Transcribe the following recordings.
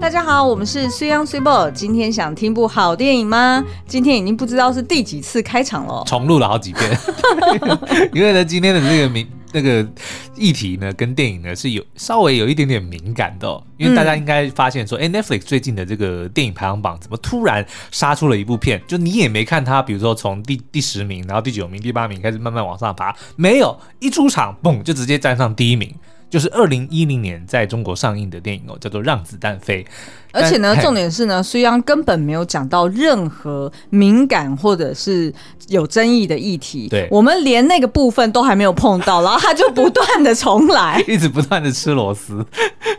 大家好，我们是水 ㄤ 水某。今天想听部好电影吗？今天已经不知道是第几次开场了，重录了好几遍。因为呢，今天的这个名那个议题呢，跟电影呢是有稍微有一点点敏感的哦。因为大家应该发现说，哎、嗯，Netflix 最近的这个电影排行榜怎么突然杀出了一部片？就你也没看它，比如说从第第十名，然后第九名、第八名开始慢慢往上爬，没有一出场，嘣，就直接站上第一名。就是二零一零年在中国上映的电影哦，叫做《让子弹飞》。而且呢，重点是呢，水 ㄤ 根本没有讲到任何敏感或者是有争议的议题。对，我们连那个部分都还没有碰到，然后他就不断的重来，一直不断的吃螺丝，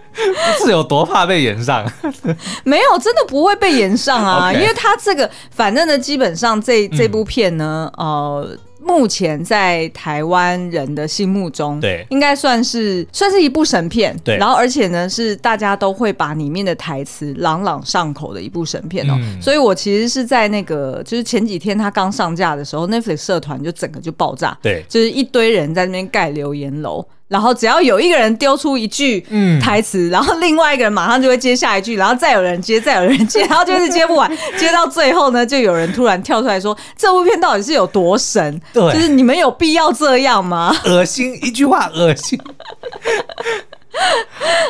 是有多怕被延上？没有，真的不会被延上啊因为他这个，反正呢，基本上这这部片呢，嗯、呃。目前在台湾人的心目中，对，应该算是算是一部神片，对。然后而且呢，是大家都会把里面的台词朗朗上口的一部神片哦。嗯、所以我其实是在那个，就是前几天他刚上架的时候，Netflix 社团就整个就爆炸，对，就是一堆人在那边盖留言楼。然后只要有一个人丢出一句台词，嗯、然后另外一个人马上就会接下一句，然后再有人接，再有人接，然后就是接不完，接到最后呢，就有人突然跳出来说：“这部片到底是有多神？对，就是你们有必要这样吗？恶心，一句话恶心。”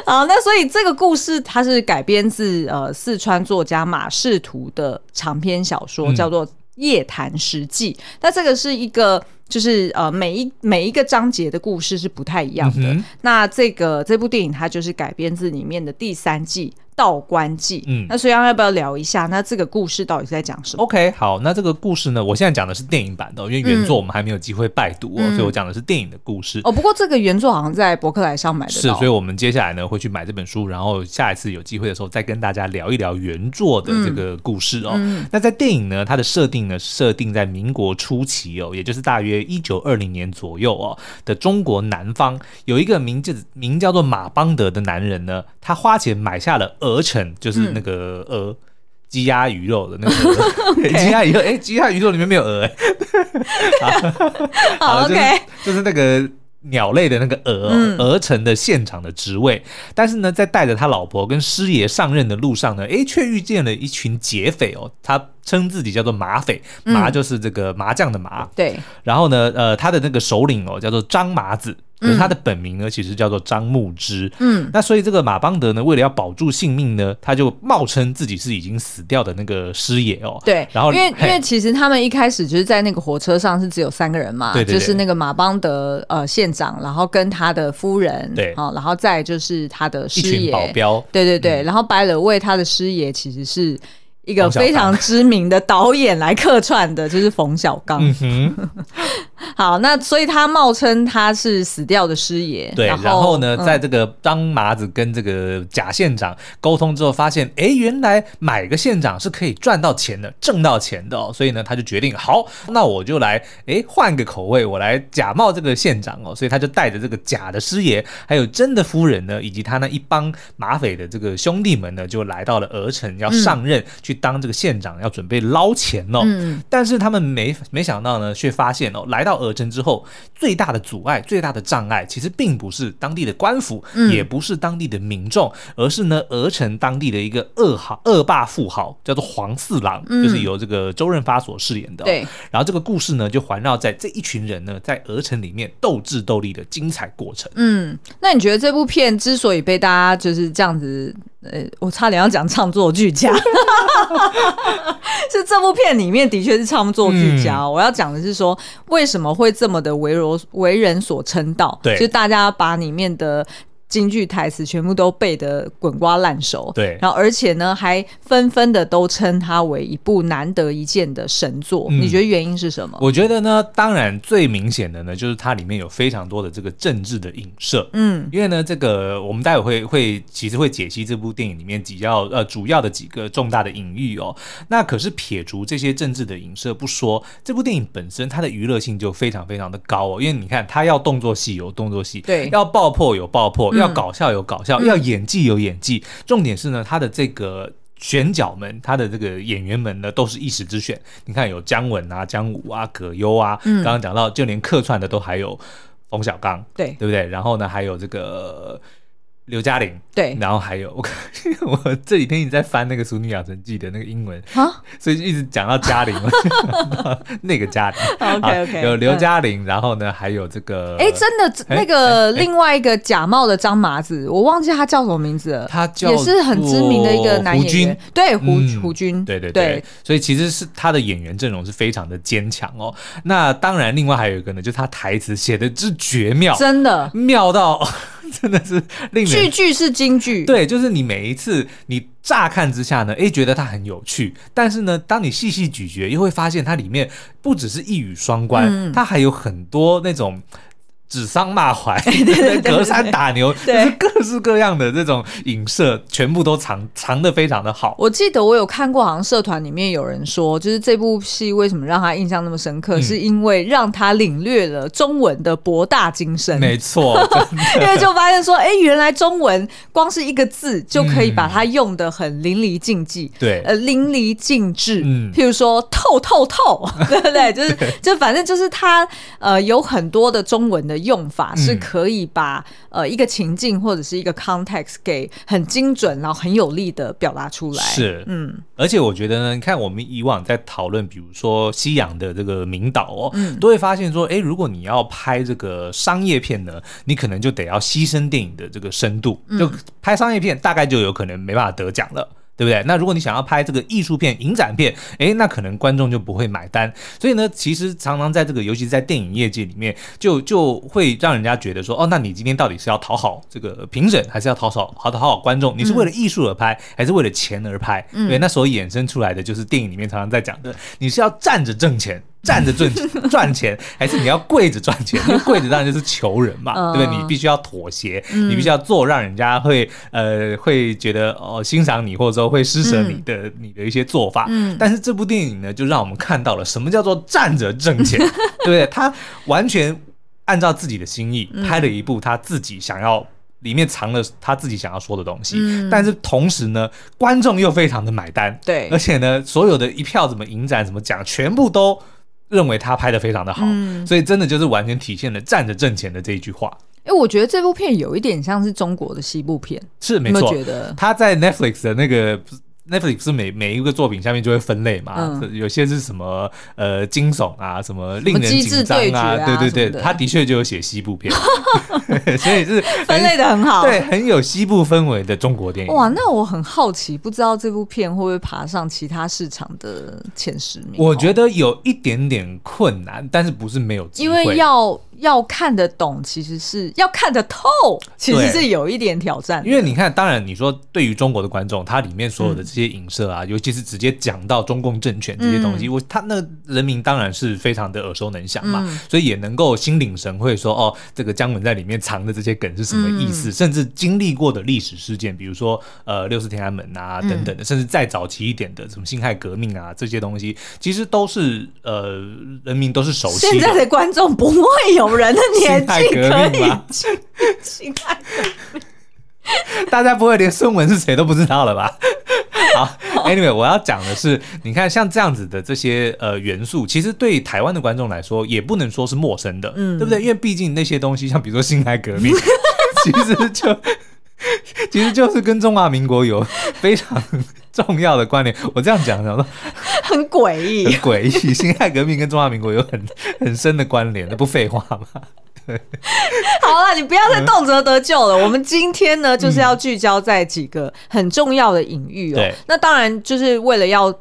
好，那所以这个故事它是改编自呃四川作家马识途的长篇小说，叫做《夜谈实记》。那这个是一个。就是呃，每一每一个章节的故事是不太一样的。嗯、那这个这部电影它就是改编自里面的第三季。道观记，嗯，那所以要不要聊一下？那这个故事到底是在讲什么？OK，好，那这个故事呢，我现在讲的是电影版的，因为原作我们还没有机会拜读哦，嗯、所以我讲的是电影的故事。哦，不过这个原作好像在博客来上买的，是，所以我们接下来呢会去买这本书，然后下一次有机会的时候再跟大家聊一聊原作的这个故事哦。嗯、那在电影呢，它的设定呢设定在民国初期哦，也就是大约一九二零年左右哦的中国南方，有一个名字名叫做马邦德的男人呢，他花钱买下了鹅城，就是。那个鹅，鸡鸭鱼肉的那个鹅，鸡鸭鱼肉，哎，鸡鸭鱼肉里面没有鹅，哎，好，OK，就是那个。鸟类的那个鹅，鹅城的现场的职位，但是呢，在带着他老婆跟师爷上任的路上呢，哎，却遇见了一群劫匪哦。他称自己叫做马匪，麻就是这个麻将的麻。对。然后呢，呃，他的那个首领哦，叫做张麻子，可是他的本名呢，其实叫做张牧之。嗯。那所以这个马邦德呢，为了要保住性命呢，他就冒称自己是已经死掉的那个师爷哦。对。然后，因为因为其实他们一开始就是在那个火车上是只有三个人嘛，对，就是那个马邦德呃县。长，然后跟他的夫人，对，好，然后再就是他的师爷，一群保镖，对对对，嗯、然后白了为他的师爷其实是。一个非常知名的导演来客串的，就是冯小刚。嗯、哼 好，那所以他冒称他是死掉的师爷。对，然后，然后呢，嗯、在这个张麻子跟这个假县长沟通之后，发现，哎，原来买个县长是可以赚到钱的，挣到钱的哦。所以呢，他就决定，好，那我就来，哎，换个口味，我来假冒这个县长哦。所以他就带着这个假的师爷，还有真的夫人呢，以及他那一帮马匪的这个兄弟们呢，就来到了鹅城，要上任、嗯、去。当这个县长要准备捞钱哦，嗯、但是他们没没想到呢，却发现哦，来到鹅城之后，最大的阻碍、最大的障碍，其实并不是当地的官府，嗯、也不是当地的民众，而是呢，鹅城当地的一个恶豪、恶霸富豪，叫做黄四郎，嗯、就是由这个周润发所饰演的、哦。对，然后这个故事呢，就环绕在这一群人呢，在鹅城里面斗智斗力的精彩过程。嗯，那你觉得这部片之所以被大家就是这样子？呃，我差点要讲唱作俱佳，是这部片里面的确是唱作俱佳。嗯、我要讲的是说，为什么会这么的为人为人所称道？对，就大家把里面的。京剧台词全部都背得滚瓜烂熟，对，然后而且呢，还纷纷的都称它为一部难得一见的神作。嗯、你觉得原因是什么？我觉得呢，当然最明显的呢，就是它里面有非常多的这个政治的影射。嗯，因为呢，这个我们待会会会其实会解析这部电影里面比较呃主要的几个重大的隐喻哦。那可是撇除这些政治的影射不说，这部电影本身它的娱乐性就非常非常的高哦。因为你看，它要动作戏有动作戏，对，要爆破有爆破。要搞笑有搞笑，要演技有演技。嗯、重点是呢，他的这个选角们，他的这个演员们呢，都是一时之选。你看有姜文啊、姜武啊、葛优啊，刚刚讲到，就连客串的都还有冯小刚，对对不对？然后呢，还有这个刘嘉玲，对，然后还有我 我这几天一直在翻那个《俗女养成记》的那个英文啊，所以一直讲到嘉玲，那个嘉玲，OK OK，有刘嘉玲，然后呢还有这个，哎，真的那个另外一个假冒的张麻子，我忘记他叫什么名字了，他叫也是很知名的一个男演员，对胡胡军，对对对，所以其实是他的演员阵容是非常的坚强哦。那当然，另外还有一个呢，就是他台词写的之绝妙，真的。妙到。真的是令人句句是金句，对，就是你每一次你乍看之下呢，哎，觉得它很有趣，但是呢，当你细细咀嚼，又会发现它里面不只是一语双关，嗯、它还有很多那种。指桑骂槐，隔山打牛，就是各式各样的这种影射，全部都藏藏的非常的好。我记得我有看过，好像社团里面有人说，就是这部戏为什么让他印象那么深刻，嗯、是因为让他领略了中文的博大精深。没错，因为就发现说，哎、欸，原来中文光是一个字就可以把它用的很淋漓尽致，对、嗯，呃，淋漓尽致。嗯，譬如说透透透，对不对？就是就反正就是他呃有很多的中文的。用法是可以把、嗯、呃一个情境或者是一个 context 给很精准，然后很有力的表达出来。是，嗯，而且我觉得呢，你看我们以往在讨论，比如说西洋的这个名导哦，嗯、都会发现说，哎，如果你要拍这个商业片呢，你可能就得要牺牲电影的这个深度，就拍商业片大概就有可能没办法得奖了。对不对？那如果你想要拍这个艺术片、影展片，诶，那可能观众就不会买单。所以呢，其实常常在这个，尤其是在电影业界里面，就就会让人家觉得说，哦，那你今天到底是要讨好这个评审，还是要讨好好讨好观众？你是为了艺术而拍，还是为了钱而拍？嗯、对，那所衍生出来的就是电影里面常常在讲的，你是要站着挣钱。站着赚 赚钱，还是你要跪着赚钱？因为跪着当然就是求人嘛，对不对？你必须要妥协，你必须要做让人家会呃会觉得哦欣赏你，或者说会施舍你的你的一些做法。但是这部电影呢，就让我们看到了什么叫做站着挣钱，对不对？他完全按照自己的心意拍了一部他自己想要，里面藏了他自己想要说的东西，但是同时呢，观众又非常的买单，对，而且呢，所有的一票怎么影展怎么讲，全部都。认为他拍的非常的好，嗯、所以真的就是完全体现了站着挣钱的这一句话。哎、欸，我觉得这部片有一点像是中国的西部片，是没错。他在 Netflix 的那个。Netflix 是每每一个作品下面就会分类嘛，嗯、有些是什么呃惊悚啊，什么令人紧张啊，啊对对对，他的确就有写西部片，所以是分类的很好，对，很有西部氛围的中国电影。哇，那我很好奇，不知道这部片会不会爬上其他市场的前十名？我觉得有一点点困难，但是不是没有机会，因为要。要看得懂，其实是要看得透，其实是有一点挑战。因为你看，当然你说对于中国的观众，它里面所有的这些影射啊，嗯、尤其是直接讲到中共政权这些东西，嗯、我他那人民当然是非常的耳熟能详嘛，嗯、所以也能够心领神会说，哦，这个姜文在里面藏的这些梗是什么意思，嗯、甚至经历过的历史事件，比如说呃六四天安门啊等等的，嗯、甚至再早期一点的什么辛亥革命啊这些东西，其实都是呃人民都是熟悉的。现在的观众不会有。人的年纪可以进，辛亥革命，大家不会连孙文是谁都不知道了吧？好，Anyway，我要讲的是，你看像这样子的这些呃元素，其实对台湾的观众来说，也不能说是陌生的，嗯，对不对？因为毕竟那些东西，像比如说辛亥革命，其实就其实就是跟中华民国有非常重要的关联。我这样讲，讲说 很诡异，很诡异。辛亥革命跟中华民国有很 很深的关联，那不废话吗？对，好了，你不要再动辄得咎了。嗯、我们今天呢，就是要聚焦在几个很重要的隐喻哦。那当然，就是为了要。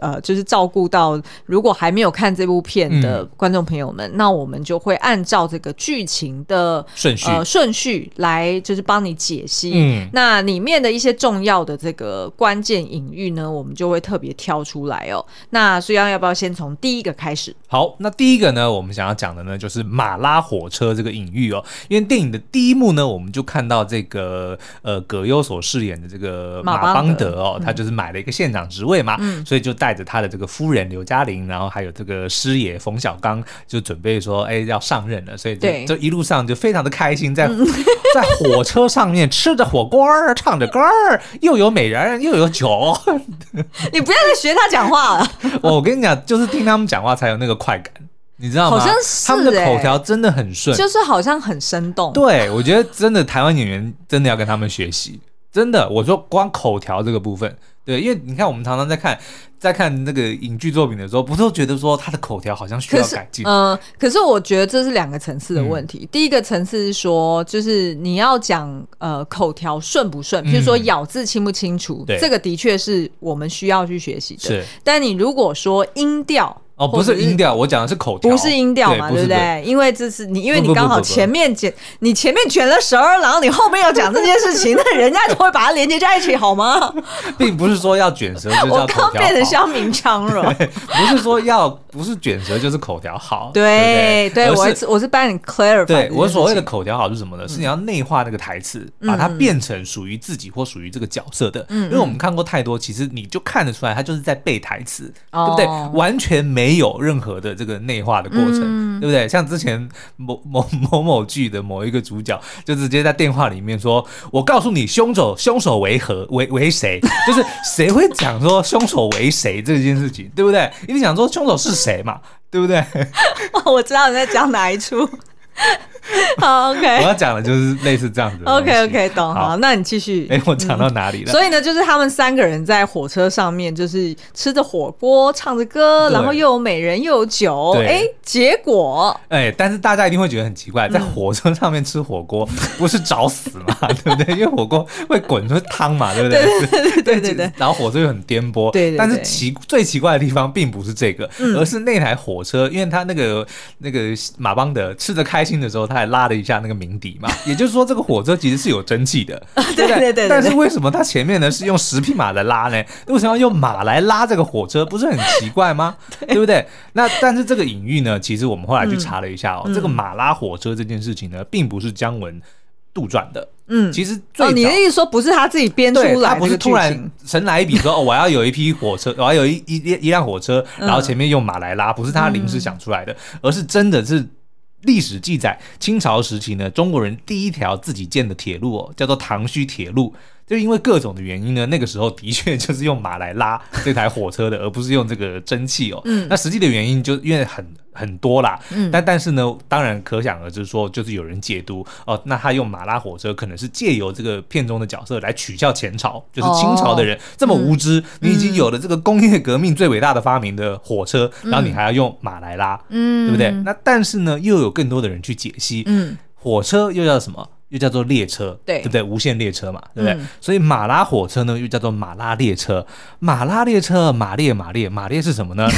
呃，就是照顾到如果还没有看这部片的观众朋友们，嗯、那我们就会按照这个剧情的顺序呃顺序来，就是帮你解析。嗯，那里面的一些重要的这个关键隐喻呢，我们就会特别挑出来哦。那苏央要不要先从第一个开始？好，那第一个呢，我们想要讲的呢，就是马拉火车这个隐喻哦。因为电影的第一幕呢，我们就看到这个呃葛优所饰演的这个马邦德哦，他就是买了一个县长职位嘛，嗯、所以就带着他的这个夫人刘嘉玲，然后还有这个师爷冯小刚，就准备说，哎，要上任了，所以这这一路上就非常的开心，在 在火车上面吃着火锅儿，唱着歌儿，又有美人，又有酒。你不要再学他讲话了。我跟你讲，就是听他们讲话才有那个快感。你知道吗？好像是、欸、他们的口条真的很顺，就是好像很生动。对，我觉得真的台湾演员真的要跟他们学习，真的。我说光口条这个部分，对，因为你看我们常常在看。在看那个影剧作品的时候，不都觉得说他的口条好像需要改进？嗯、呃，可是我觉得这是两个层次的问题。嗯、第一个层次是说，就是你要讲呃口条顺不顺，譬如说咬字清不清楚，嗯、这个的确是我们需要去学习的。是，但你如果说音调。哦，不是音调，我讲的是口条，不是音调嘛，对不对？因为这是你，因为你刚好前面卷，你前面卷了舌，然后，你后面要讲这件事情，那人家就会把它连接在一起，好吗？并不是说要卷舌就叫口我刚变成乡民腔了，不是说要不是卷舌就是口条好，对对，我我是帮你 clarify。对我所谓的口条好是什么呢？是你要内化那个台词，把它变成属于自己或属于这个角色的。因为我们看过太多，其实你就看得出来，他就是在背台词，对不对？完全没有任何的这个内化的过程，嗯、对不对？像之前某 某某某剧的某一个主角，就直接在电话里面说：“我告诉你，凶手凶手为何为为谁？就是谁会讲说凶手为谁这件事情，对不对？一定想说凶手是谁嘛，对不对？” 我知道你在讲哪一出。好，OK，我要讲的就是类似这样子。OK，OK，懂。好，那你继续。哎，我讲到哪里了？所以呢，就是他们三个人在火车上面，就是吃着火锅，唱着歌，然后又有美人又有酒。哎，结果，哎，但是大家一定会觉得很奇怪，在火车上面吃火锅，不是找死吗？对不对？因为火锅会滚出汤嘛，对不对？对对对对。然后火车又很颠簸。对对。但是奇最奇怪的地方并不是这个，而是那台火车，因为他那个那个马邦德吃着开心的时候，他还拉了一下那个鸣笛嘛，也就是说，这个火车其实是有蒸汽的，对对对。但是为什么它前面呢是用十匹马来拉呢？为什么要用马来拉这个火车？不是很奇怪吗？对不对？那但是这个隐喻呢，其实我们后来去查了一下哦，这个马拉火车这件事情呢，并不是姜文杜撰的。嗯，其实哦，你的意思说不是他自己编出来，他不是突然神来一笔说哦，我要有一批火车，我要有一一一辆火车，然后前面用马来拉，不是他临时想出来的，而是真的是。历史记载，清朝时期呢，中国人第一条自己建的铁路哦，叫做唐胥铁路。就因为各种的原因呢，那个时候的确就是用马来拉这台火车的，而不是用这个蒸汽哦。嗯。那实际的原因就因为很很多啦。嗯。但但是呢，当然可想而知说，就是有人解读哦，那他用马拉火车可能是借由这个片中的角色来取笑前朝，就是清朝的人这么无知，你已经有了这个工业革命最伟大的发明的火车，然后你还要用马来拉，嗯，对不对？那但是呢，又有更多的人去解析，嗯，火车又叫什么？又叫做列车，对，对不对？无限列车嘛，对不对？嗯、所以马拉火车呢，又叫做马拉列车。马拉列车，马列马列马列是什么呢？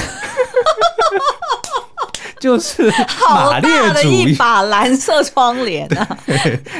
就是马列主义，一把蓝色窗帘啊，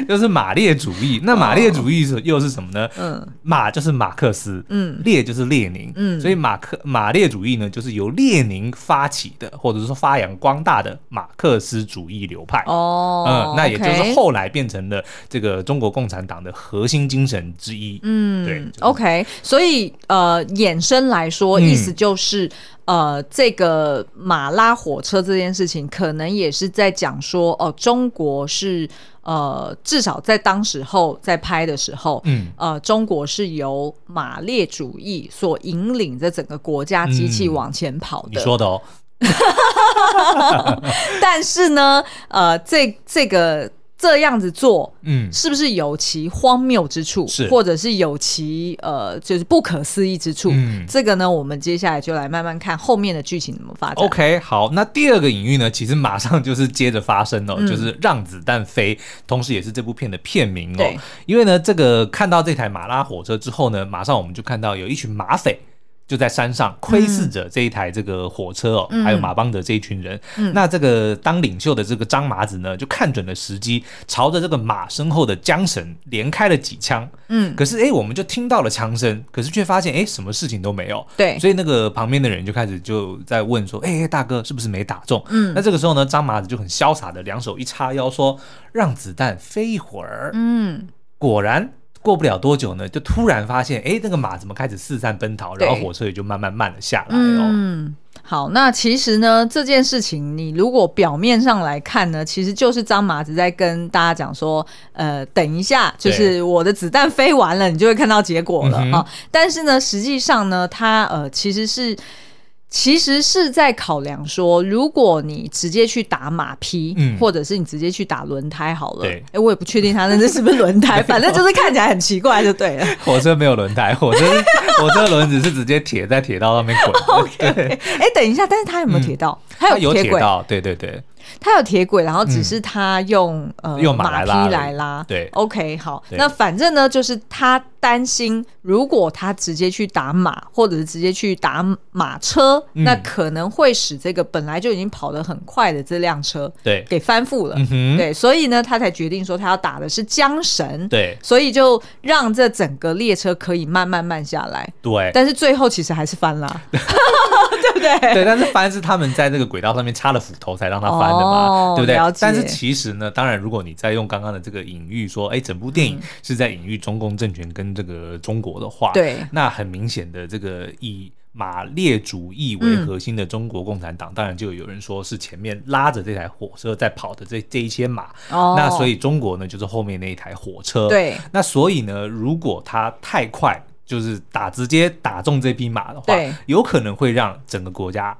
就是马列主义。那马列主义是又是什么呢？嗯，马就是马克思，嗯，列就是列宁，嗯，所以马克马列主义呢，就是由列宁发起的，或者说发扬光大的马克思主义流派。哦，嗯，那也就是后来变成了这个中国共产党的核心精神之一。嗯，对，OK。所以呃，衍生来说，意思就是。呃，这个马拉火车这件事情，可能也是在讲说，哦、呃，中国是呃，至少在当时候在拍的时候，嗯，呃，中国是由马列主义所引领着整个国家机器往前跑的。嗯、你说的哦。但是呢，呃，这这个。这样子做，嗯，是不是有其荒谬之处，是或者是有其呃，就是不可思议之处？嗯，这个呢，我们接下来就来慢慢看后面的剧情怎么发展。OK，好，那第二个隐喻呢，其实马上就是接着发生哦，嗯、就是让子弹飞，同时也是这部片的片名哦。对因为呢，这个看到这台马拉火车之后呢，马上我们就看到有一群马匪。就在山上窥视着这一台这个火车哦，嗯、还有马邦德这一群人。嗯、那这个当领袖的这个张麻子呢，就看准了时机，朝着这个马身后的缰绳连开了几枪。嗯，可是哎，我们就听到了枪声，可是却发现哎，什么事情都没有。对，所以那个旁边的人就开始就在问说：“哎，大哥，是不是没打中？”嗯，那这个时候呢，张麻子就很潇洒的两手一叉腰说：“让子弹飞一会儿。”嗯，果然。过不了多久呢，就突然发现，哎，那个马怎么开始四散奔逃，然后火车也就慢慢慢了下来哦。嗯，好，那其实呢，这件事情你如果表面上来看呢，其实就是张麻子在跟大家讲说，呃，等一下，就是我的子弹飞完了，你就会看到结果了啊。但是呢，实际上呢，他呃，其实是。其实是在考量说，如果你直接去打马匹，嗯，或者是你直接去打轮胎好了。哎、欸，我也不确定他那是不是轮胎，反正就是看起来很奇怪就对了。火车没有轮胎，火车火车轮子是直接铁在铁道上面滚。OK，哎、欸，等一下，但是他有没有铁道？他、嗯、有铁轨，对对对。他有铁轨，然后只是他用、嗯、呃用马匹来拉。对，OK，好。那反正呢，就是他担心，如果他直接去打马，或者是直接去打马车，嗯、那可能会使这个本来就已经跑得很快的这辆车，对，给翻覆了。嗯、对，所以呢，他才决定说他要打的是缰绳。对，所以就让这整个列车可以慢慢慢下来。对，但是最后其实还是翻了。对不对？对，但是翻是他们在这个轨道上面插了斧头才让它翻的嘛，哦、对不对？但是其实呢，当然，如果你再用刚刚的这个隐喻说，哎，整部电影是在隐喻中共政权跟这个中国的话，对、嗯，那很明显的这个以马列主义为核心的中国共产党，嗯、当然就有人说是前面拉着这台火车在跑的这这一些马，哦、那所以中国呢就是后面那一台火车，对，那所以呢，如果它太快。就是打直接打中这匹马的话，有可能会让整个国家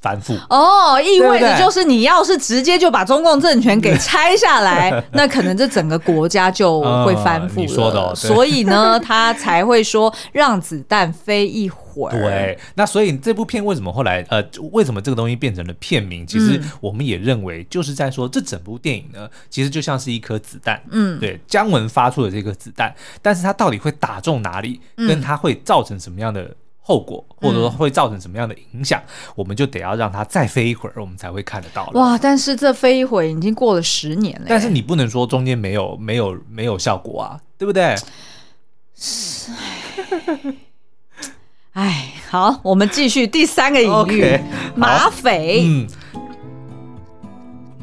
翻覆。哦，意味着就是你要是直接就把中共政权给拆下来，那可能这整个国家就会翻覆了。你说的，所以呢，他才会说让子弹飞一会儿。对，那所以这部片为什么后来呃，为什么这个东西变成了片名？其实我们也认为就是在说，这整部电影呢，其实就像是一颗子弹。嗯，对，姜文发出的这颗子弹，但是它到底会打中哪里，跟它会造成什么样的后果，或者说会造成什么样的影响，我们就得要让它再飞一会儿，我们才会看得到。哇！但是这飞一会已经过了十年了，但是你不能说中间没有没有没有效果啊，对不对？是。哎，好，我们继续第三个隐喻，okay, 马匪。嗯，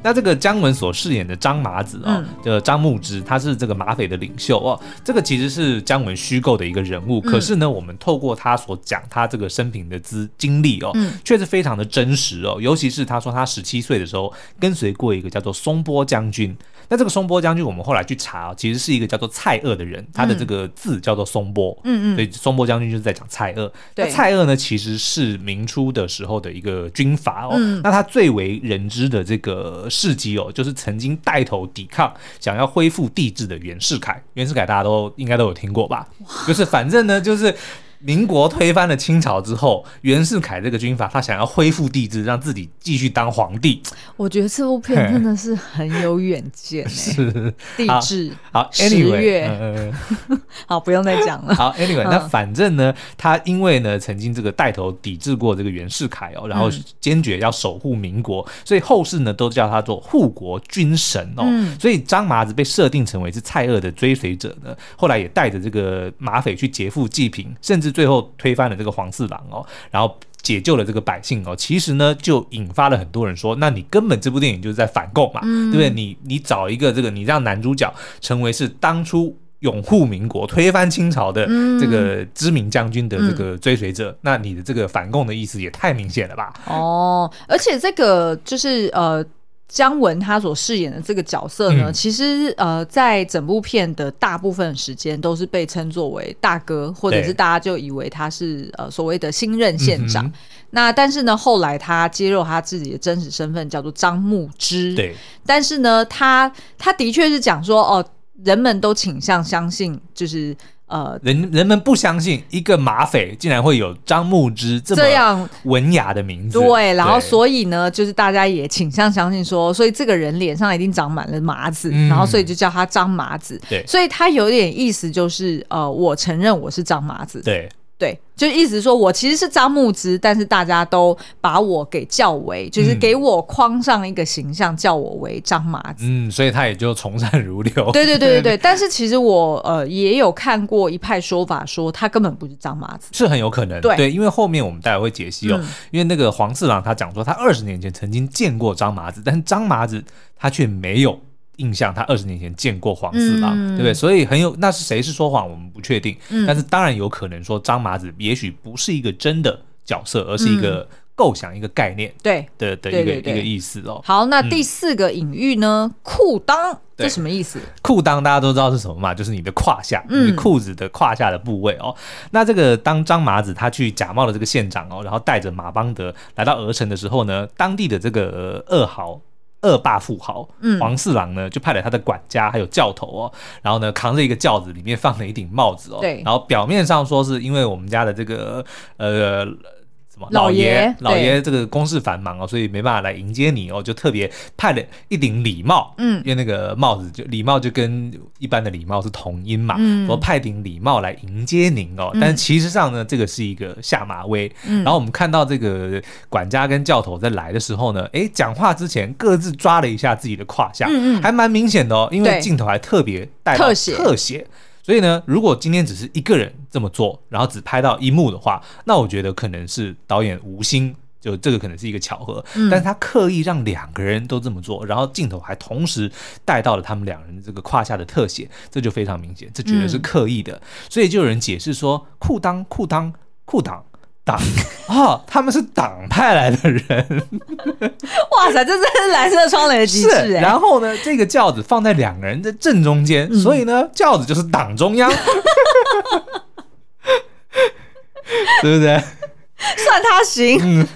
那这个姜文所饰演的张麻子哦，就张牧之，他是这个马匪的领袖哦。这个其实是姜文虚构的一个人物，嗯、可是呢，我们透过他所讲他这个生平的资经历哦，却、嗯、是非常的真实哦。尤其是他说他十七岁的时候跟随过一个叫做松波将军。那这个松波将军，我们后来去查，其实是一个叫做蔡锷的人，他的这个字叫做松波，嗯嗯，所以松波将军就是在讲蔡锷。对，那蔡锷呢，其实是明初的时候的一个军阀哦。嗯、那他最为人知的这个事迹哦，就是曾经带头抵抗，想要恢复帝制的袁世凯。袁世凯大家都应该都有听过吧？就是反正呢，就是。民国推翻了清朝之后，袁世凯这个军阀，他想要恢复帝制，让自己继续当皇帝。我觉得这部片真的是很有远见。是帝制好，Anyway，好，不用再讲了。好，Anyway，那反正呢，他因为呢曾经这个带头抵制过这个袁世凯哦，然后坚决要守护民国，嗯、所以后世呢都叫他做护国军神哦。嗯、所以张麻子被设定成为是蔡锷的追随者呢，后来也带着这个马匪去劫富济贫，甚至。最后推翻了这个黄四郎哦，然后解救了这个百姓哦。其实呢，就引发了很多人说，那你根本这部电影就是在反共嘛，嗯、对不对？你你找一个这个，你让男主角成为是当初拥护民国、推翻清朝的这个知名将军的这个追随者，嗯、那你的这个反共的意思也太明显了吧？哦，而且这个就是呃。姜文他所饰演的这个角色呢，嗯、其实呃，在整部片的大部分时间都是被称作为大哥，或者是大家就以为他是呃所谓的新任县长。嗯、那但是呢，后来他揭露他自己的真实身份，叫做张牧之。对，但是呢，他他的确是讲说，哦，人们都倾向相信，就是。呃，人人们不相信一个马匪竟然会有张牧之这么文雅的名字，对，然后所以呢，就是大家也倾向相信说，所以这个人脸上一定长满了麻子，嗯、然后所以就叫他张麻子，对，所以他有点意思就是，呃，我承认我是张麻子，对。对，就意思说我其实是张牧之，但是大家都把我给叫为，就是给我框上一个形象，叫我为张麻子。嗯，所以他也就从善如流。对对对对对，但是其实我呃也有看过一派说法，说他根本不是张麻子，是很有可能。对对，因为后面我们待会会解析哦，嗯、因为那个黄四郎他讲说他二十年前曾经见过张麻子，但是张麻子他却没有。印象，他二十年前见过黄四郎，嗯、对不对？所以很有，那是谁是说谎，我们不确定。嗯、但是当然有可能说张麻子也许不是一个真的角色，而是一个构想一个概念，对的的一个一个意思哦。好，那第四个隐喻呢？裤裆，对这什么意思？裤裆大家都知道是什么嘛？就是你的胯下，嗯你裤子的胯下的部位哦。那这个当张麻子他去假冒了这个县长哦，然后带着马邦德来到鹅城的时候呢，当地的这个二豪。恶霸富豪，嗯，黄四郎呢就派了他的管家还有教头哦，然后呢扛着一个轿子，里面放了一顶帽子哦，对，然后表面上说是因为我们家的这个呃。老爷，老爷这个公事繁忙哦，所以没办法来迎接你哦，就特别派了一顶礼帽，嗯，因为那个帽子就礼帽就跟一般的礼帽是同音嘛，嗯，说派顶礼帽来迎接您哦，但其实上呢，这个是一个下马威，嗯，然后我们看到这个管家跟教头在来的时候呢，哎，讲话之前各自抓了一下自己的胯下，嗯嗯，还蛮明显的哦，因为镜头还特别带到特写，特写。所以呢，如果今天只是一个人这么做，然后只拍到一幕的话，那我觉得可能是导演无心，就这个可能是一个巧合。嗯，但是他刻意让两个人都这么做，然后镜头还同时带到了他们两人这个胯下的特写，这就非常明显，这绝对是刻意的。嗯，所以就有人解释说，裤裆裤裆裤裆。党啊、哦，他们是党派来的人，哇塞，这真是蓝色窗帘的机制哎。然后呢，这个轿子放在两个人的正中间，嗯、所以呢，轿子就是党中央，对不对？算他行。嗯、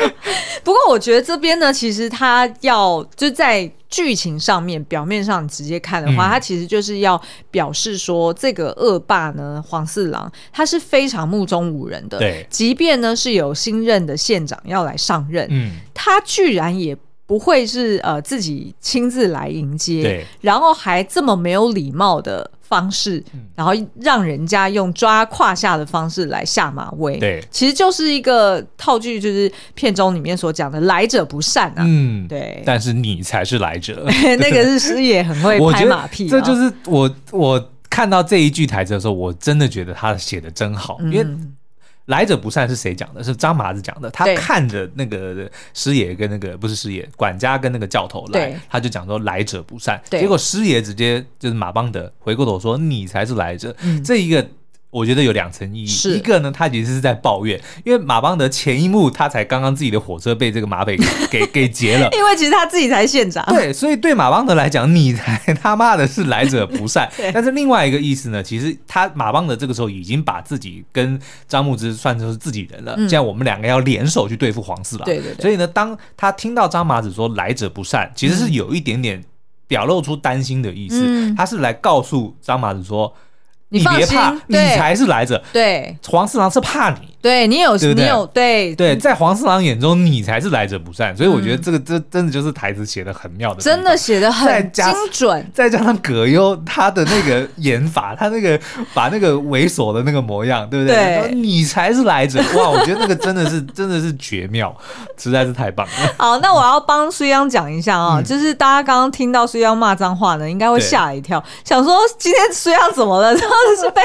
不过我觉得这边呢，其实他要就在。剧情上面，表面上直接看的话，他、嗯、其实就是要表示说，这个恶霸呢，黄四郎他是非常目中无人的。对，即便呢是有新任的县长要来上任，嗯，他居然也不会是呃自己亲自来迎接，对，然后还这么没有礼貌的方式，然后让人家用抓胯下的方式来下马威，对，其实就是一个套句，就是片中里面所讲的“来者不善”啊，嗯，对。但是你才是来者，那个是师爷很会 拍马屁，这就是我我看到这一句台词的时候，我真的觉得他写的真好，因为。来者不善是谁讲的？是张麻子讲的。他看着那个师爷跟那个不是师爷管家跟那个教头来，他就讲说来者不善。结果师爷直接就是马邦德回过头说你才是来者。嗯、这一个。我觉得有两层意义，是一个呢，他其实是在抱怨，因为马邦德前一幕他才刚刚自己的火车被这个马匪给 给劫了，因为其实他自己才是县长，对，所以对马邦德来讲，你才他妈的是来者不善。但是另外一个意思呢，其实他马邦德这个时候已经把自己跟张牧之算作是自己人了，现在我们两个要联手去对付黄四郎。对对对。所以呢，当他听到张麻子说来者不善，其实是有一点点表露出担心的意思，他是来告诉张麻子说。你别怕，你才是来者。对，黄四郎是怕你。对你有，你有，对对，在黄四郎眼中，你才是来者不善。所以我觉得这个这真的就是台词写的很妙的，真的写的很精准。再加上葛优他的那个演法，他那个把那个猥琐的那个模样，对不对？你才是来者。哇，我觉得那个真的是 真的是绝妙，实在是太棒了。好，那我要帮苏央讲一下啊，就是大家刚刚听到苏央骂脏话呢，应该会吓一跳，想说今天苏央怎么了？然后是被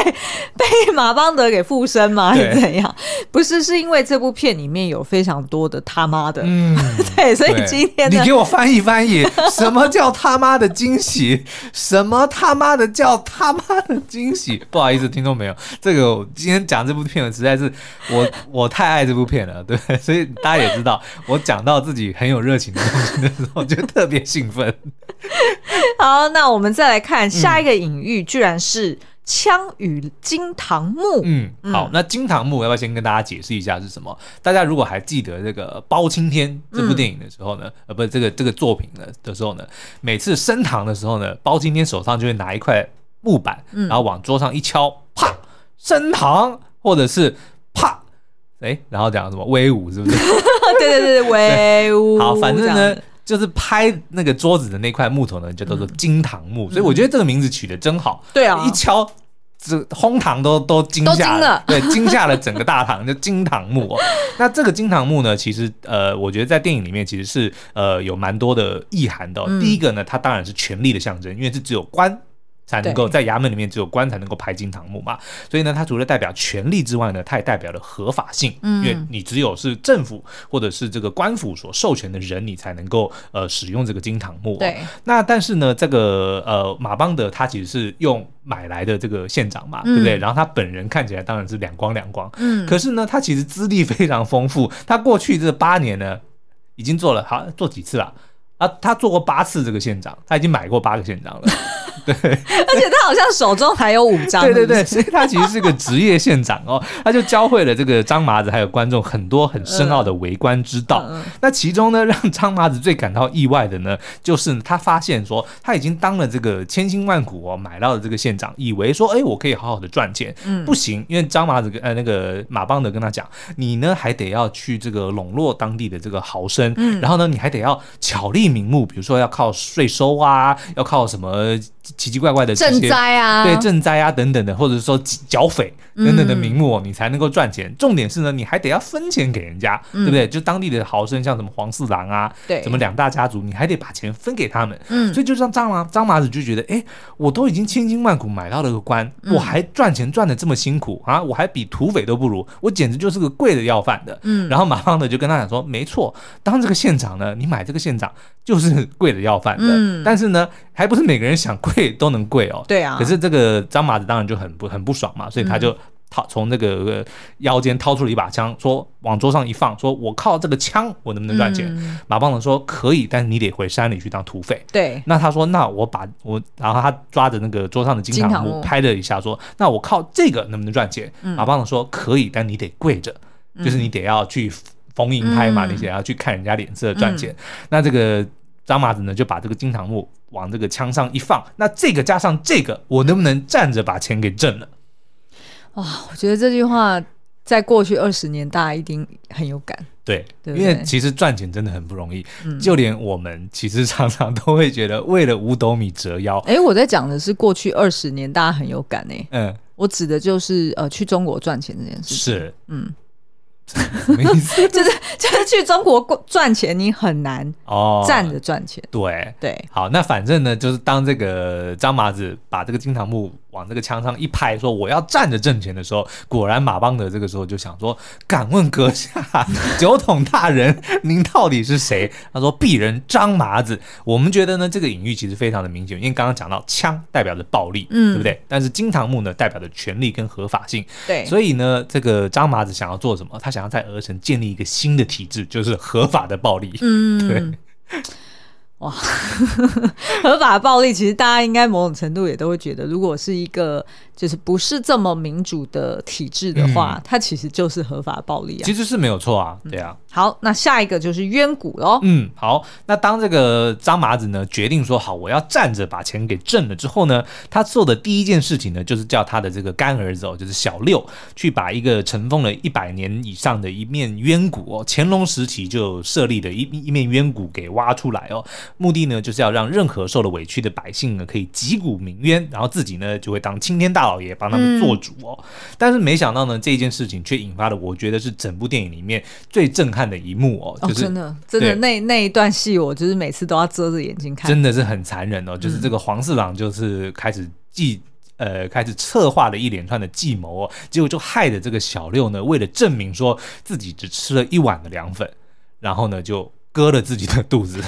被马邦德给附身吗？还是怎样？不是，是因为这部片里面有非常多的他妈的，嗯，对，所以今天你给我翻译翻译，什么叫他妈的惊喜？什么他妈的叫他妈的惊喜？不好意思，听众没有，这个我今天讲这部片，实在是我我太爱这部片了，对，所以大家也知道，我讲到自己很有热情的东西的时候，就特别兴奋。好，那我们再来看下一个隐喻，居然是。枪与惊堂木，嗯，好，那惊堂木要不要先跟大家解释一下是什么？大家如果还记得这个包青天这部电影的时候呢，呃，不是这个这个作品呢的时候呢，每次升堂的时候呢，包青天手上就会拿一块木板，然后往桌上一敲，啪，升堂，或者是啪，哎，然后讲什么威武，是不是？对对 对，威武。好，反正呢。就是拍那个桌子的那块木头呢，就叫做惊堂木，所以我觉得这个名字取得真好。对啊，一敲，这哄堂都都惊吓了，对，惊吓了整个大堂，就惊堂木。那这个惊堂木呢，其实呃，我觉得在电影里面其实是呃有蛮多的意涵的。第一个呢，它当然是权力的象征，因为是只有官才能够在衙门里面只有官才能够拍金堂木嘛，所以呢，它除了代表权力之外呢，它也代表了合法性，嗯，因为你只有是政府或者是这个官府所授权的人，你才能够呃使用这个金堂木。对，那但是呢，这个呃马邦德他其实是用买来的这个县长嘛，对不对？然后他本人看起来当然是两光两光，嗯，可是呢，他其实资历非常丰富，他过去这八年呢，已经做了好做几次了？啊，他做过八次这个县长，他已经买过八个县长了。对，而且他好像手中还有五张。对对对，所以他其实是个职业县长哦，他就教会了这个张麻子还有观众很多很深奥的为官之道。嗯嗯、那其中呢，让张麻子最感到意外的呢，就是他发现说他已经当了这个千辛万苦哦买到了这个县长，以为说哎我可以好好的赚钱，嗯，不行，因为张麻子跟呃那个马邦德跟他讲，你呢还得要去这个笼络当地的这个豪绅，嗯，然后呢你还得要巧立名目，比如说要靠税收啊，要靠什么。奇奇怪怪的赈灾啊，对赈灾啊等等的，或者是说剿匪等等的名目，你才能够赚钱。重点是呢，你还得要分钱给人家，对不对？就当地的豪绅，像什么黄四郎啊，对，什么两大家族，你还得把钱分给他们。嗯，所以就像张麻张麻子就觉得，哎，我都已经千辛万苦买到了个官，我还赚钱赚的这么辛苦啊，我还比土匪都不如，我简直就是个贵的要饭的。嗯，然后马上呢就跟他讲说，没错，当这个县长呢，你买这个县长就是跪着要饭的。嗯，但是呢，还不是每个人想跪。都能跪哦，对啊。可是这个张麻子当然就很不很不爽嘛，所以他就掏从那个腰间掏出了一把枪，说往桌上一放，说我靠这个枪我能不能赚钱？嗯、马邦德说可以，但是你得回山里去当土匪。对。那他说那我把我，然后他抓着那个桌上的金堂木拍了一下，说那我靠这个能不能赚钱？嗯、马邦德说可以，但你得跪着，就是你得要去逢迎拍嘛，嗯、你想要去看人家脸色赚钱。嗯、那这个。张麻子呢，就把这个金堂木往这个枪上一放，那这个加上这个，我能不能站着把钱给挣了？哇，我觉得这句话在过去二十年，大家一定很有感。对，对对，因为其实赚钱真的很不容易，嗯、就连我们其实常常都会觉得为了五斗米折腰。哎，我在讲的是过去二十年，大家很有感哎。嗯，我指的就是呃，去中国赚钱这件事情。是，嗯。什么意思？就是 就是去中国赚钱，你很难哦，站着赚钱。对对，好，那反正呢，就是当这个张麻子把这个金堂木往这个枪上一拍，说我要站着挣钱的时候，果然马邦德这个时候就想说：“敢问阁下，酒桶大人，您到底是谁？”他说：“鄙人张麻子。”我们觉得呢，这个隐喻其实非常的明显，因为刚刚讲到枪代表着暴力，嗯，对不对？但是金堂木呢，代表着权力跟合法性，对。所以呢，这个张麻子想要做什么？他想要在鹅城建立一个新的体制，就是合法的暴力。嗯，对。哇，合法暴力，其实大家应该某种程度也都会觉得，如果是一个。就是不是这么民主的体制的话，嗯、它其实就是合法暴力啊。其实是没有错啊，对啊、嗯。好，那下一个就是冤谷喽。嗯，好。那当这个张麻子呢决定说好，我要站着把钱给挣了之后呢，他做的第一件事情呢，就是叫他的这个干儿子哦，就是小六，去把一个尘封了一百年以上的一面冤谷哦，乾隆时期就设立的一一面冤谷给挖出来哦，目的呢就是要让任何受了委屈的百姓呢可以击鼓鸣冤，然后自己呢就会当青天大。大老爷帮他们做主哦，嗯、但是没想到呢，这件事情却引发了我觉得是整部电影里面最震撼的一幕哦，就是、哦、真的真的那那一段戏，我就是每次都要遮着眼睛看，真的是很残忍哦。就是这个黄四郎就是开始计、嗯、呃开始策划了一连串的计谋哦，结果就害得这个小六呢，为了证明说自己只吃了一碗的凉粉，然后呢就割了自己的肚子。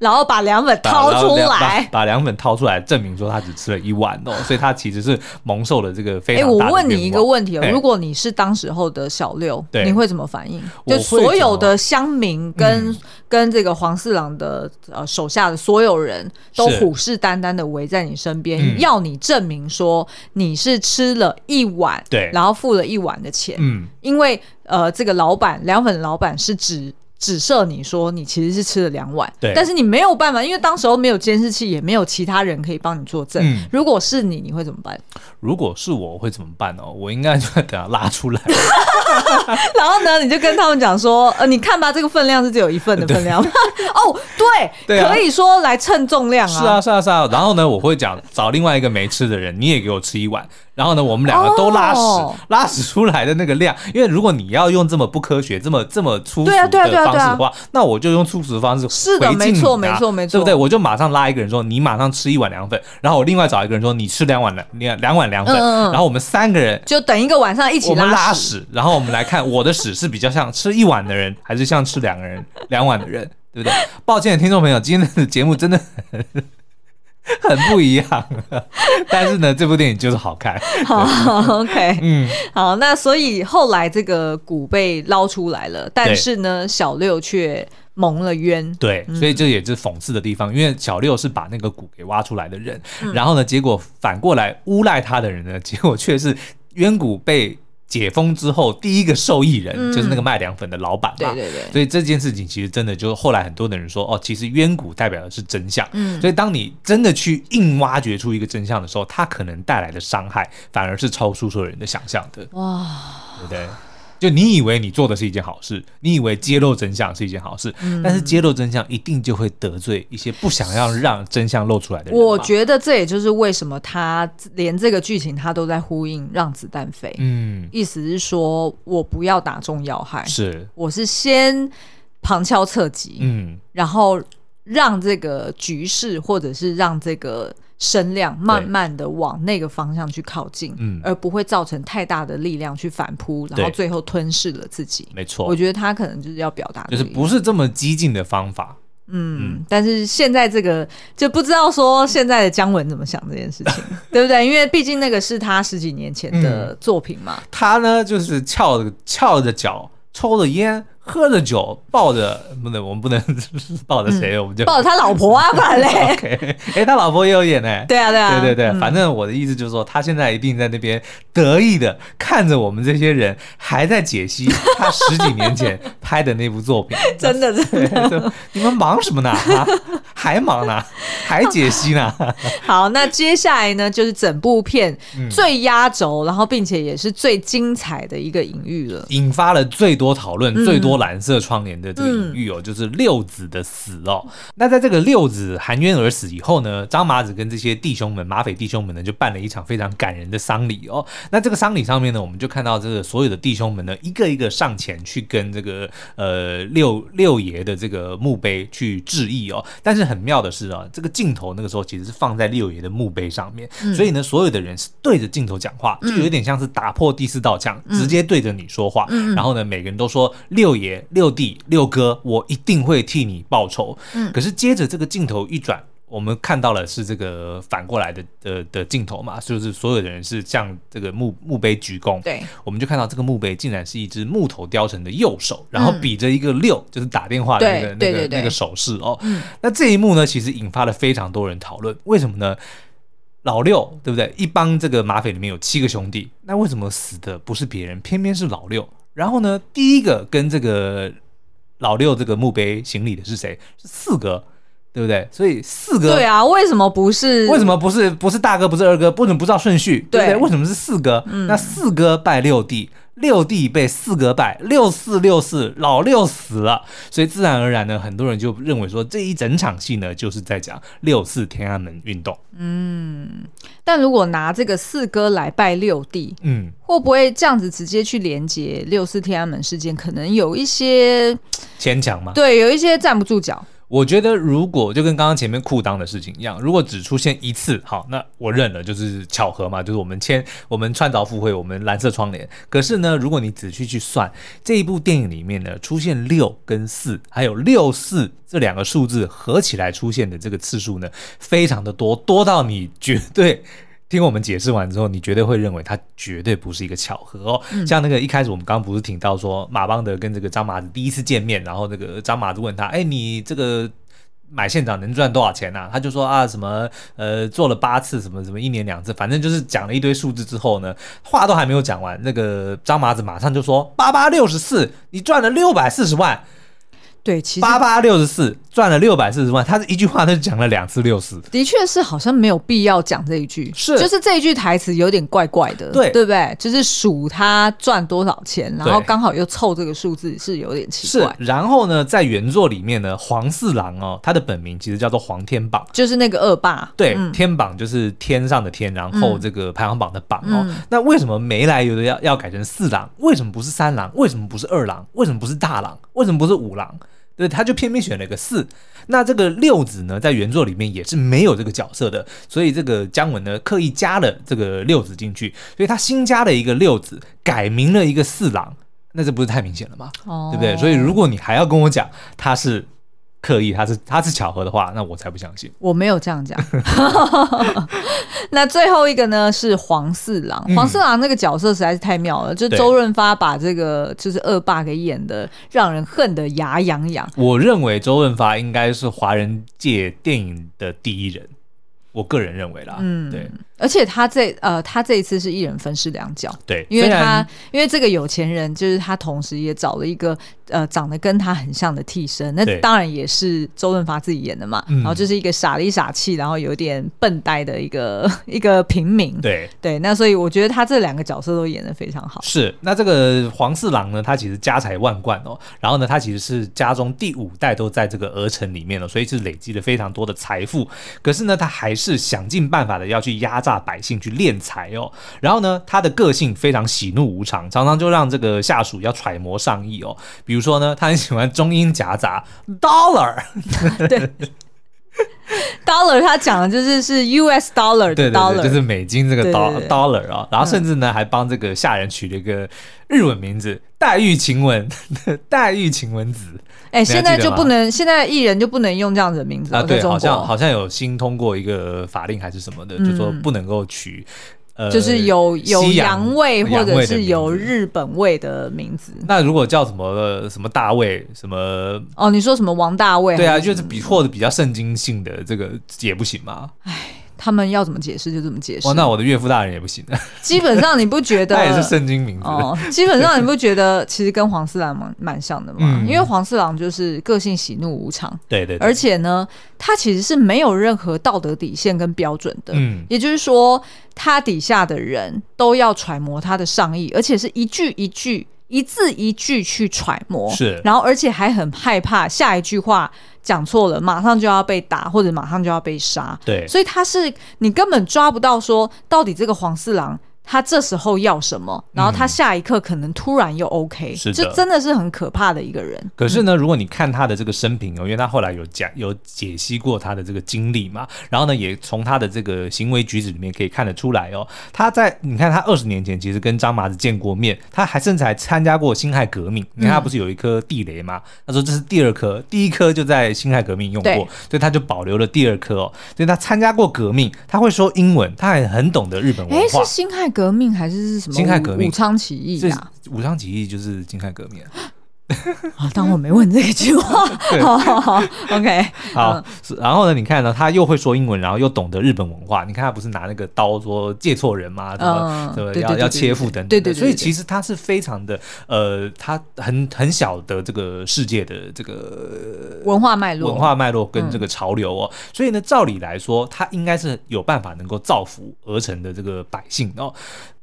然后把凉粉掏出来，把凉粉掏出来，证明说他只吃了一碗哦，所以他其实是蒙受了这个非常大的。哎，我问你一个问题哦，如果你是当时候的小六，你会怎么反应？就所有的乡民跟跟这个黄四郎的呃手下的所有人都虎视眈眈的围在你身边，要你证明说你是吃了一碗，对，然后付了一碗的钱，嗯，因为呃这个老板凉粉老板是指。指涉你说你其实是吃了两碗，对，但是你没有办法，因为当时候没有监视器，也没有其他人可以帮你作证。嗯，如果是你，你会怎么办？如果是我，我会怎么办呢？我应该就会等他拉出来，然后呢，你就跟他们讲说，呃，你看吧，这个分量是只有一份的分量。哦，对，对，可以说来称重量啊。是啊，是啊，是啊。然后呢，我会讲找另外一个没吃的人，你也给我吃一碗。然后呢，我们两个都拉屎，拉屎出来的那个量，因为如果你要用这么不科学、这么这么粗俗的方方式的话，那我就用粗俗的方式是的，没错，没错，没错，对不对？我就马上拉一个人说，你马上吃一碗凉粉，然后我另外找一个人说，你吃两碗凉两两碗凉粉，然后我们三个人就等一个晚上一起拉屎，然后我们来看我的屎是比较像吃一碗的人，还是像吃两个人两碗的人，对不对？抱歉，听众朋友，今天的节目真的。很不一样，但是呢，这部电影就是好看。好，OK，嗯，好，那所以后来这个鼓被捞出来了，但是呢，小六却蒙了冤。对，所以这也是讽刺的地方，因为小六是把那个鼓给挖出来的人，然后呢，结果反过来诬赖他的人呢，结果却是冤骨被。解封之后，第一个受益人就是那个卖凉粉的老板嘛。对对对。所以这件事情其实真的就是后来很多的人说，哦，其实冤股代表的是真相。嗯。所以当你真的去硬挖掘出一个真相的时候，它可能带来的伤害反而是超出所有人的想象的。哇，对不对？就你以为你做的是一件好事，你以为揭露真相是一件好事，嗯、但是揭露真相一定就会得罪一些不想要让真相露出来的人。我觉得这也就是为什么他连这个剧情他都在呼应让子弹飞。嗯，意思是说我不要打中要害，是我是先旁敲侧击，嗯，然后让这个局势或者是让这个。声量慢慢的往那个方向去靠近，嗯，而不会造成太大的力量去反扑，然后最后吞噬了自己。没错，我觉得他可能就是要表达，就是不是这么激进的方法。嗯，嗯，但是现在这个就不知道说现在的姜文怎么想这件事情，对不对？因为毕竟那个是他十几年前的作品嘛。嗯、他呢，就是翘着翘着脚，抽着烟。喝着酒，抱着不能，我们不能抱着谁，嗯、我们就抱着他老婆啊，不然嘞。OK，哎，他老婆也有演呢。对啊，对啊，对对对，嗯、反正我的意思就是说，他现在一定在那边得意的看着我们这些人，还在解析 他十几年前拍的那部作品。真的，真的，你们忙什么呢？啊，还忙呢？还解析呢？好，那接下来呢，就是整部片最压轴，然后并且也是最精彩的一个隐喻了，引发了最多讨论，嗯、最多。蓝色窗帘的这个隐喻哦，就是六子的死哦。那在这个六子含冤而死以后呢，张麻子跟这些弟兄们，马匪弟兄们呢，就办了一场非常感人的丧礼哦。那这个丧礼上面呢，我们就看到这个所有的弟兄们呢，一个一个上前去跟这个呃六六爷的这个墓碑去致意哦。但是很妙的是啊，这个镜头那个时候其实是放在六爷的墓碑上面，所以呢，所有的人是对着镜头讲话，就有点像是打破第四道墙，直接对着你说话。然后呢，每个人都说六爷。六弟六哥，我一定会替你报仇。嗯，可是接着这个镜头一转，我们看到了是这个反过来的的的镜头嘛，就是所有的人是向这个墓墓碑鞠躬。对，我们就看到这个墓碑竟然是一只木头雕成的右手，然后比着一个六，就是打电话的那个那个那个手势哦。嗯，那这一幕呢，其实引发了非常多人讨论，为什么呢？老六对不对？一帮这个马匪里面有七个兄弟，那为什么死的不是别人，偏偏是老六？然后呢，第一个跟这个老六这个墓碑行礼的是谁？是四哥，对不对？所以四哥对啊，为什么不是？为什么不是？不是大哥，不是二哥，为什么不知道顺序？对不对？为什么是四哥？嗯，那四哥拜六弟。六弟被四哥拜，六四六四，老六死了，所以自然而然呢，很多人就认为说，这一整场戏呢，就是在讲六四天安门运动。嗯，但如果拿这个四哥来拜六弟，嗯，会不会这样子直接去连接六四天安门事件？可能有一些牵强吗？对，有一些站不住脚。我觉得如果就跟刚刚前面裤裆的事情一样，如果只出现一次，好，那我认了，就是巧合嘛，就是我们签，我们穿凿附会，我们蓝色窗帘。可是呢，如果你仔细去算这一部电影里面呢，出现六跟四，还有六四这两个数字合起来出现的这个次数呢，非常的多，多到你绝对。听我们解释完之后，你绝对会认为它绝对不是一个巧合哦。嗯、像那个一开始我们刚刚不是听到说马邦德跟这个张麻子第一次见面，然后那个张麻子问他：“哎，你这个买县长能赚多少钱啊？”他就说：“啊，什么呃做了八次，什么什么一年两次，反正就是讲了一堆数字之后呢，话都还没有讲完，那个张麻子马上就说：八八六十四，你赚了六百四十万。”对，其实八八六十四赚了六百四十万，他这一句话他就讲了两次六四，的确是好像没有必要讲这一句，是就是这一句台词有点怪怪的，对对不对？就是数他赚多少钱，然后刚好又凑这个数字，是有点奇怪。是，然后呢，在原作里面呢，黄四郎哦，他的本名其实叫做黄天榜，就是那个恶霸，对，嗯、天榜就是天上的天，然后这个排行榜的榜哦。嗯、那为什么没来由的要要改成四郎？为什么不是三郎？为什么不是二郎？为什么不是大郎？为什么不是五郎？对，他就偏偏选了个四。那这个六子呢，在原作里面也是没有这个角色的，所以这个姜文呢刻意加了这个六子进去，所以他新加了一个六子，改名了一个四郎，那这不是太明显了吗？哦，对不对？所以如果你还要跟我讲他是。刻意，他是他是巧合的话，那我才不相信。我没有这样讲。那最后一个呢是黄四郎，黄四郎那个角色实在是太妙了，嗯、就周润发把这个就是恶霸给演的让人恨得牙痒痒。我认为周润发应该是华人界电影的第一人。我个人认为啦，嗯，对，而且他这呃，他这一次是一人分饰两角，对，因为他因为这个有钱人就是他，同时也找了一个呃长得跟他很像的替身，那当然也是周润发自己演的嘛，然后就是一个傻里傻气，然后有点笨呆的一个 一个平民，对。对，那所以我觉得他这两个角色都演的非常好。是，那这个黄四郎呢，他其实家财万贯哦，然后呢，他其实是家中第五代都在这个儿城里面了，所以是累积了非常多的财富，可是呢，他还。是想尽办法的要去压榨大百姓，去敛财哦。然后呢，他的个性非常喜怒无常，常常就让这个下属要揣摩上意哦。比如说呢，他很喜欢中英夹杂 dollar，对 dollar 他讲的就是是 US dollar，对，对，对 dollar 就是美金这个 dollar 啊。然后甚至呢，嗯、还帮这个下人取了一个日文名字，黛玉晴雯，黛玉晴雯子。哎，现在就不能，现在艺人就不能用这样子的名字啊？对，好像好像有新通过一个法令还是什么的，嗯、就说不能够取，呃，就是有有洋味或者是有日本味的名字。那如果叫什么什么大卫什么？哦，你说什么王大卫？对啊，就是比或者比较圣经性的这个也不行吗？哎。他们要怎么解释就怎么解释。哦，那我的岳父大人也不行。基本上你不觉得？他也是圣经名字。哦，基本上你不觉得其实跟黄四郎蛮蛮像的嘛？嗯、因为黄四郎就是个性喜怒无常。对，对对。而且呢，他其实是没有任何道德底线跟标准的。嗯。也就是说，他底下的人都要揣摩他的上意，而且是一句一句。一字一句去揣摩，是，然后而且还很害怕下一句话讲错了，马上就要被打或者马上就要被杀，对，所以他是你根本抓不到说到底这个黄四郎。他这时候要什么，然后他下一刻可能突然又 OK，是的，这真的是很可怕的一个人。可是呢，如果你看他的这个生平哦，因为他后来有讲有解析过他的这个经历嘛，然后呢，也从他的这个行为举止里面可以看得出来哦，他在你看他二十年前其实跟张麻子见过面，他还甚至还参加过辛亥革命。你看他不是有一颗地雷吗？他说这是第二颗，第一颗就在辛亥革命用过，所以他就保留了第二颗哦。所以他参加过革命，他会说英文，他还很懂得日本文化。哎，是辛亥革命还是是？辛亥革命，武昌起义啊！武昌起义就是辛亥革命。啊，当我没问这句话。好好好，OK，好。然后呢，你看呢，他又会说英文，然后又懂得日本文化。你看他不是拿那个刀说借错人吗？什么什么要要切腹等等。对对。所以其实他是非常的呃，他很很晓得这个世界的这个文化脉络、文化脉络跟这个潮流哦。所以呢，照理来说，他应该是有办法能够造福鹅城的这个百姓哦。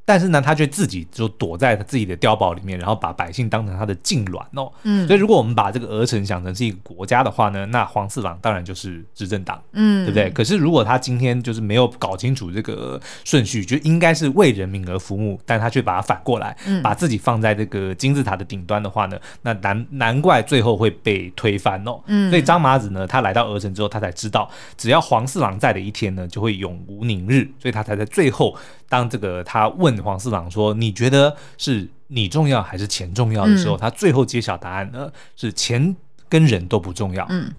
但是呢，他却自己就躲在他自己的碉堡里面，然后把百姓当成他的痉挛哦。嗯，所以如果我们把这个鹅城想成是一个国家的话呢，那黄四郎当然就是执政党，嗯，对不对？可是如果他今天就是没有搞清楚这个顺序，就应该是为人民而服务，但他却把它反过来，嗯，把自己放在这个金字塔的顶端的话呢，那难难怪最后会被推翻哦。嗯，所以张麻子呢，他来到鹅城之后，他才知道，只要黄四郎在的一天呢，就会永无宁日，所以他才在最后。当这个他问黄四郎说：“你觉得是你重要还是钱重要的时候，嗯、他最后揭晓答案呢？是钱跟人都不重要。嗯，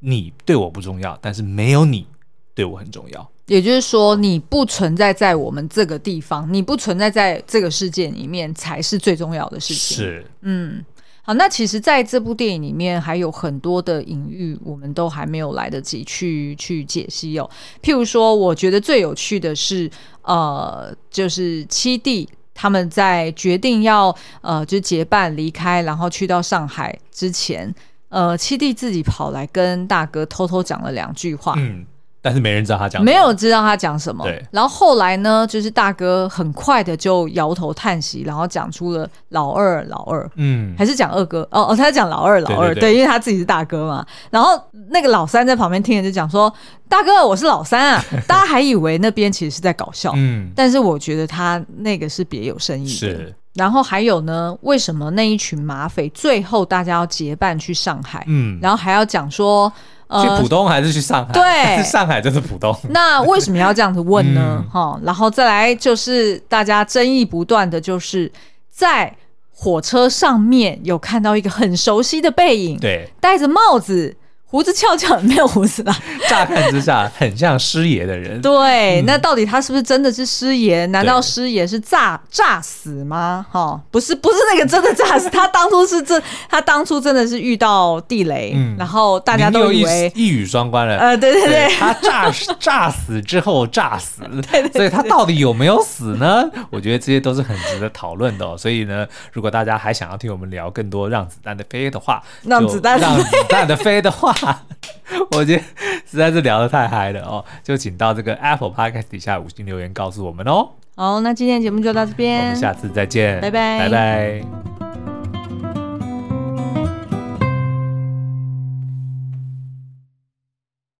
你对我不重要，但是没有你对我很重要。也就是说，你不存在在我们这个地方，你不存在在这个世界里面，才是最重要的事情。是，嗯。”好，那其实在这部电影里面还有很多的隐喻，我们都还没有来得及去去解析哦。譬如说，我觉得最有趣的是，呃，就是七弟他们在决定要呃就结伴离开，然后去到上海之前，呃，七弟自己跑来跟大哥偷偷讲了两句话。嗯。但是没人知道他讲什么，没有知道他讲什么。对，然后后来呢，就是大哥很快的就摇头叹息，然后讲出了老二老二，嗯，还是讲二哥哦哦，他在讲老二老二，对，对，对，对，因为他自己是大哥嘛。然后那个老三在旁边听着就讲说：“大哥，我是老三啊。”大家还以为那边其实是在搞笑，嗯，但是我觉得他那个是别有深意的。是。然后还有呢，为什么那一群马匪最后大家要结伴去上海？嗯，然后还要讲说。去浦东还是去上海？对，是 上海就是浦东。那为什么要这样子问呢？哈、嗯，然后再来就是大家争议不断的就是在火车上面有看到一个很熟悉的背影，对，戴着帽子。胡子翘翘，没有胡子啦。乍看之下很像师爷的人。对，嗯、那到底他是不是真的是师爷？难道师爷是诈诈死吗？哈，不是，不是那个真的诈死。他当初是这，他当初真的是遇到地雷，嗯、然后大家都以为一语双关了。呃，对对对，对他诈 诈死之后诈死，对，对，对，所以他到底有没有死呢？我觉得这些都是很值得讨论的、哦。所以呢，如果大家还想要听我们聊更多让子弹的飞的话，让子弹让子弹的飞的话。我今天实在是聊得太嗨了哦，就请到这个 Apple Podcast 底下五星留言告诉我们哦。好，那今天节目就到这边，我们下次再见，拜拜，拜拜。